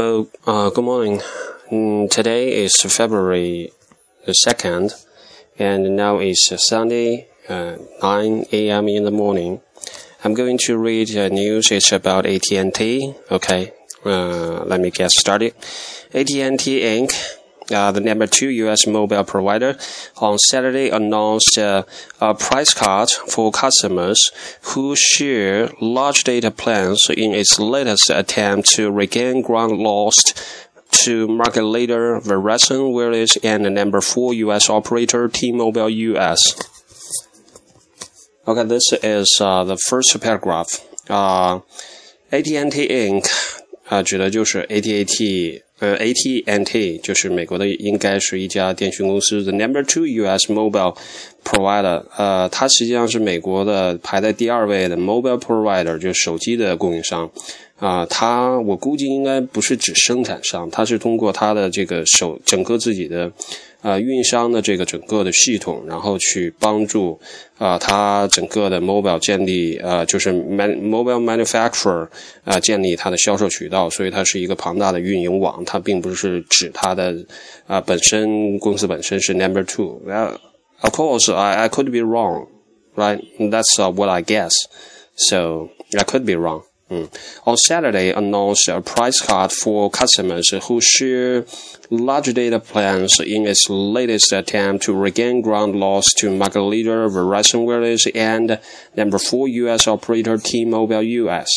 Oh, uh, good morning. Mm, today is February the 2nd, and now is Sunday, uh, 9 a.m. in the morning. I'm going to read the news. It's about AT&T. Okay, uh, let me get started. AT&T Inc uh, the number two U.S. mobile provider, on Saturday announced uh, a price cut for customers who share large data plans in its latest attempt to regain ground lost to market leader Verizon Wireless and the number four U.S. operator T-Mobile U.S. Okay, this is uh, the first paragraph. Uh, AT&T Inc. 啊，指的就是 AT&T， 呃，AT&T 就是美国的，应该是一家电讯公司。The number two U.S. mobile provider，呃，它实际上是美国的排在第二位的 mobile provider，就是手机的供应商。啊，它我估计应该不是指生产商，它是通过它的这个手整个自己的。呃，运营商的这个整个的系统，然后去帮助啊，它整个的 mobile 建立呃，就是 man mobile manufacturer 啊，建立它的销售渠道，所以它是一个庞大的运营网，它并不是指它的啊本身公司本身是 number two。Well, of course, I I could be wrong, right? That's what I guess. So I could be wrong. Mm. On Saturday, announced a price cut for customers who share large data plans in its latest attempt to regain ground lost to market leader Verizon Wireless and number four U.S. operator T-Mobile U.S.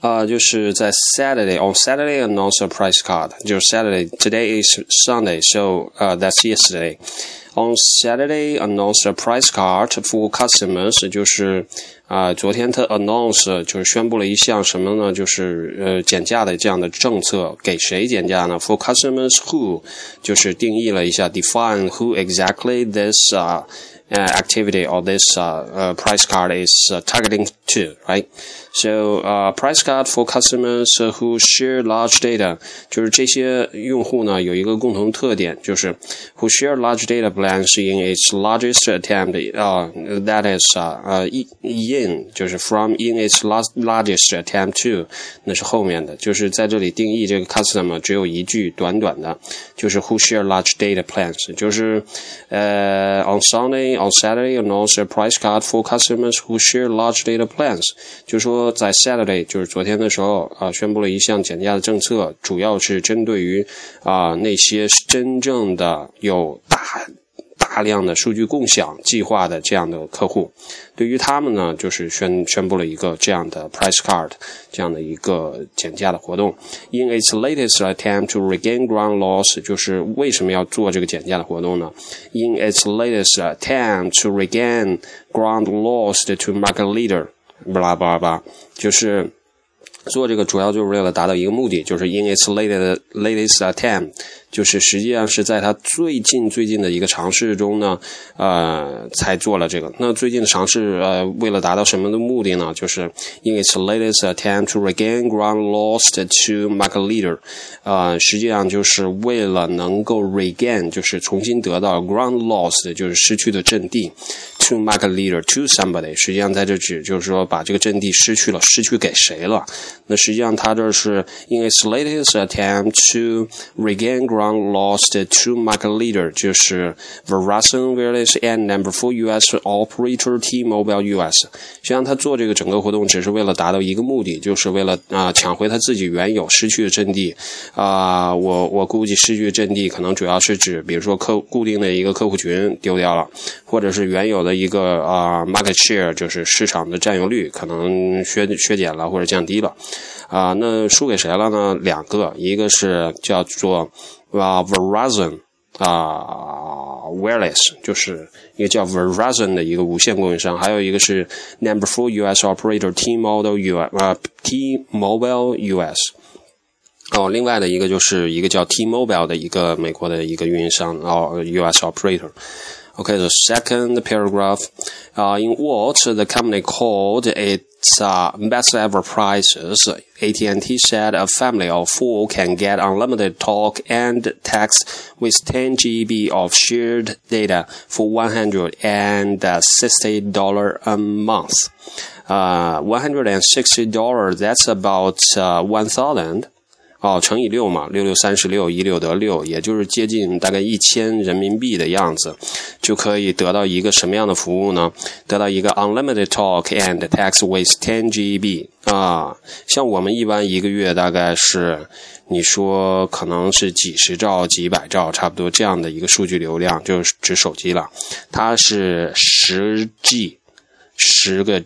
啊，就是在 Saturday on Saturday announced a price cut，就是 Saturday today is Sunday，so 呃、uh, that's yesterday。On Saturday announced a price cut for customers，就是啊，昨天他 announce 就是宣布了一项什么呢？就是呃减价的这样的政策，给谁减价呢？For customers who 就是定义了一下，define who exactly this 啊。uh, activity or this uh, uh, price card is targeting to, right? So, price card for customers who share large data，就是这些用户呢有一个共同特点，就是 who share large data plans in its largest attempt，啊、uh,，that is 啊呃 in 就是 from in its largest attempt to，那是后面的，就是在这里定义这个 customer 只有一句短短的，就是 who share large data plans，就是呃 on Sunday。on Saturday announced a price cut for customers who share large data plans。 Plans 就说，在 Saturday 就是昨天的时候啊，宣布了一项减价的政策，主要是针对于啊那些真正的有大。大量的数据共享计划的这样的客户，对于他们呢，就是宣宣布了一个这样的 price card 这样的一个减价的活动。In its latest attempt to regain ground lost，就是为什么要做这个减价的活动呢？In its latest attempt to regain ground lost to market leader，巴拉巴拉巴，就是。做这个主要就是为了达到一个目的，就是 in its latest latest attempt，就是实际上是在它最近最近的一个尝试中呢，呃，才做了这个。那最近的尝试，呃，为了达到什么的目的呢？就是 in its latest attempt to regain ground lost to market leader，呃，实际上就是为了能够 regain，就是重新得到 ground lost，就是失去的阵地，to market leader to somebody，实际上在这指就是说把这个阵地失去了，失去给谁了？那实际上，它这是 in its latest attempt to regain ground lost to market leader，就是 Verizon Wireless and number four U.S. operator T-Mobile U.S. 实际上，他做这个整个活动只是为了达到一个目的，就是为了啊抢回他自己原有失去的阵地啊。我我估计失去阵地可能主要是指，比如说客固定的一个客户群丢掉了，或者是原有的一个啊 market share，就是市场的占有率可能削削减了或者降低了。啊，那输给谁了呢？两个，一个是叫做啊 Verizon 啊 Wireless，就是一个叫 Verizon 的一个无线供应商，还有一个是 Number Four US Operator T-Mobile US 啊 T-Mobile US。哦，另外的一个就是一个叫 T-Mobile 的一个美国的一个运营商哦 US Operator。Okay, the second paragraph, uh, in what the company called its uh, best ever prices, AT&T said a family of four can get unlimited talk and text with 10 GB of shared data for $160 a month. Uh, $160, that's about uh, 1000哦，乘以六嘛，六六三十六，一六得六，也就是接近大概一千人民币的样子，就可以得到一个什么样的服务呢？得到一个 unlimited talk and text with 10 GB 啊，像我们一般一个月大概是，你说可能是几十兆、几百兆，差不多这样的一个数据流量，就是指手机了，它是十 G，十个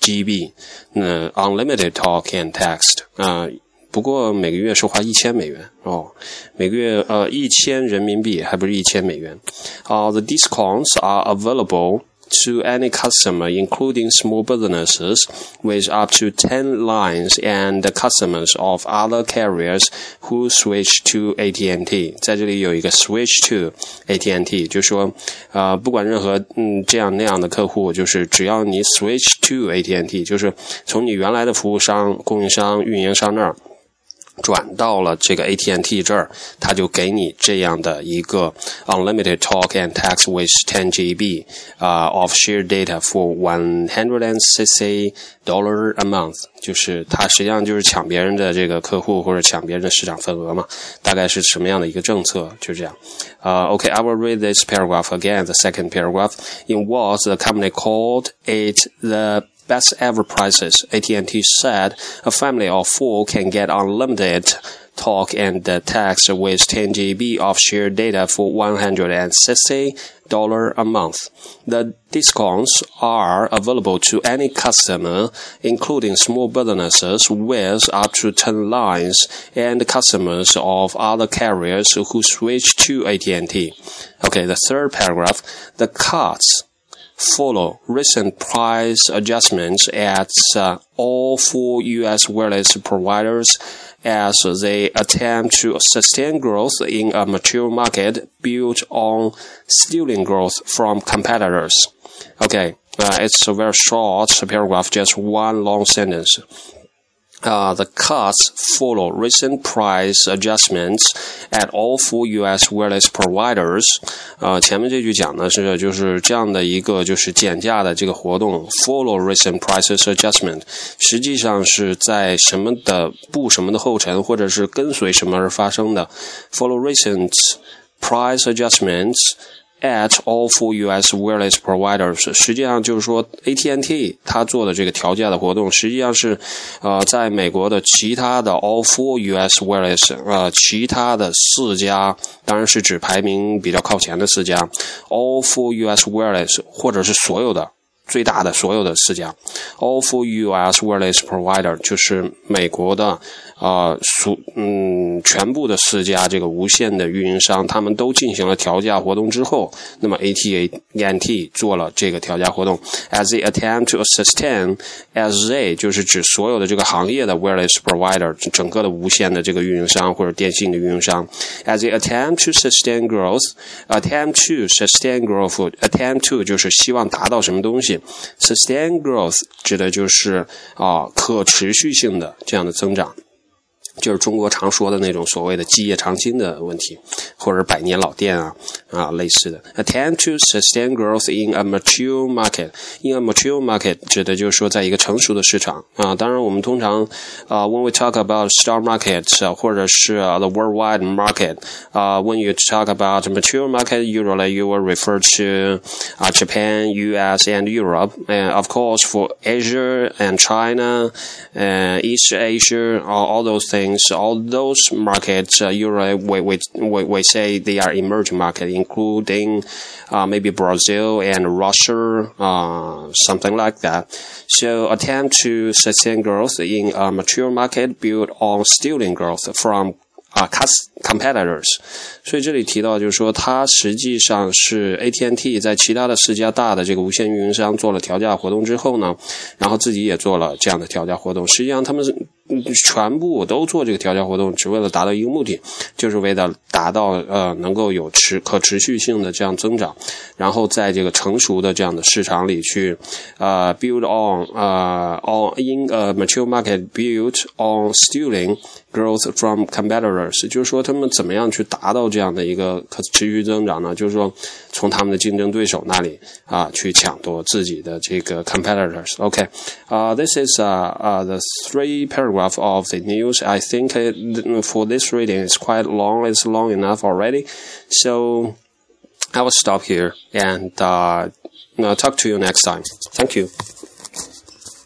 GB，那 unlimited talk and text 啊。不过每个月是花一千美元哦，每个月呃一千人民币，还不是一千美元。啊，the discounts are available to any customer, including small businesses with up to ten lines and customers of other carriers who switch to AT&T。在这里有一个 switch to AT&T，就说啊，不管任何嗯这样那样的客户，就是只要你 switch to AT&T，就是从你原来的服务商、供应商、运营商那儿。转到了这个 AT&T 这儿，他就给你这样的一个 unlimited talk and text with 10 GB 啊 of shared data for one hundred and sixty dollar a month，就是他实际上就是抢别人的这个客户或者抢别人的市场份额嘛，大概是什么样的一个政策？就这样。啊，OK，I will read this paragraph again. The second paragraph in what the company called it the best ever prices. AT&T said a family of four can get unlimited talk and text with 10 GB of shared data for $160 a month. The discounts are available to any customer, including small businesses with up to 10 lines and customers of other carriers who switch to AT&T. Okay, the third paragraph, the cuts follow recent price adjustments at uh, all four U.S. wireless providers as they attempt to sustain growth in a mature market built on stealing growth from competitors. Okay, uh, it's a very short paragraph, just one long sentence Uh, the cuts follow recent price adjustments at all four U.S. wireless providers。呃，前面这句讲的是就是这样的一个就是减价的这个活动，follow recent prices adjustment，实际上是在什么的步什么的后尘，或者是跟随什么而发生的。Follow recent price adjustments。 At all four U.S. wireless providers，实际上就是说，AT&T 它做的这个调价的活动，实际上是，呃，在美国的其他的 all four U.S. wireless，呃，其他的四家，当然是指排名比较靠前的四家，all four U.S. wireless，或者是所有的最大的所有的四家，all four U.S. wireless provider，就是美国的。啊，所嗯，全部的四家这个无线的运营商，他们都进行了调价活动之后，那么 A T A N T 做了这个调价活动，as they attempt to sustain，as they 就是指所有的这个行业的 wireless provider，整个的无线的这个运营商或者电信的运营商，as they attempt to sustain growth，attempt to sustain growth，attempt to 就是希望达到什么东西，sustain growth 指的就是啊可持续性的这样的增长。就是中国常说的那种所谓的基业长青的问题，或者百年老店啊啊类似的。Attempt to sustain growth in a mature market. In a mature market 指的就是说在一个成熟的市场啊。当然我们通常啊，when we talk about star market 或者是 the worldwide market 啊，when you talk about mature market, usually you will refer to uh, Japan, U.S. and Europe. And of course, for Asia and China, and East Asia, all, all those things things. All those markets, uh, usually we, we, we, say they are emerging markets, including uh, maybe Brazil and Russia, uh, something like that. So attempt to sustain growth in a mature market built on stealing growth from 啊，competitors，所以这里提到就是说，它实际上是 AT&T 在其他的四家大的这个无线运营商做了调价活动之后呢，然后自己也做了这样的调价活动。实际上，他们是全部都做这个调价活动，只为了达到一个目的，就是为了达到呃能够有持可持续性的这样增长，然后在这个成熟的这样的市场里去呃 build on 呃 on in a mature market built on stealing growth from competitors。就是说，他们怎么样去达到这样的一个可持续增长呢？就是说，从他们的竞争对手那里啊，去抢夺自己的这个 competitors。OK，啊，this is uh uh the three paragraph of the news. I think for this reading is quite long. It's long enough already. So I will stop here and uh, talk to you next time. Thank you.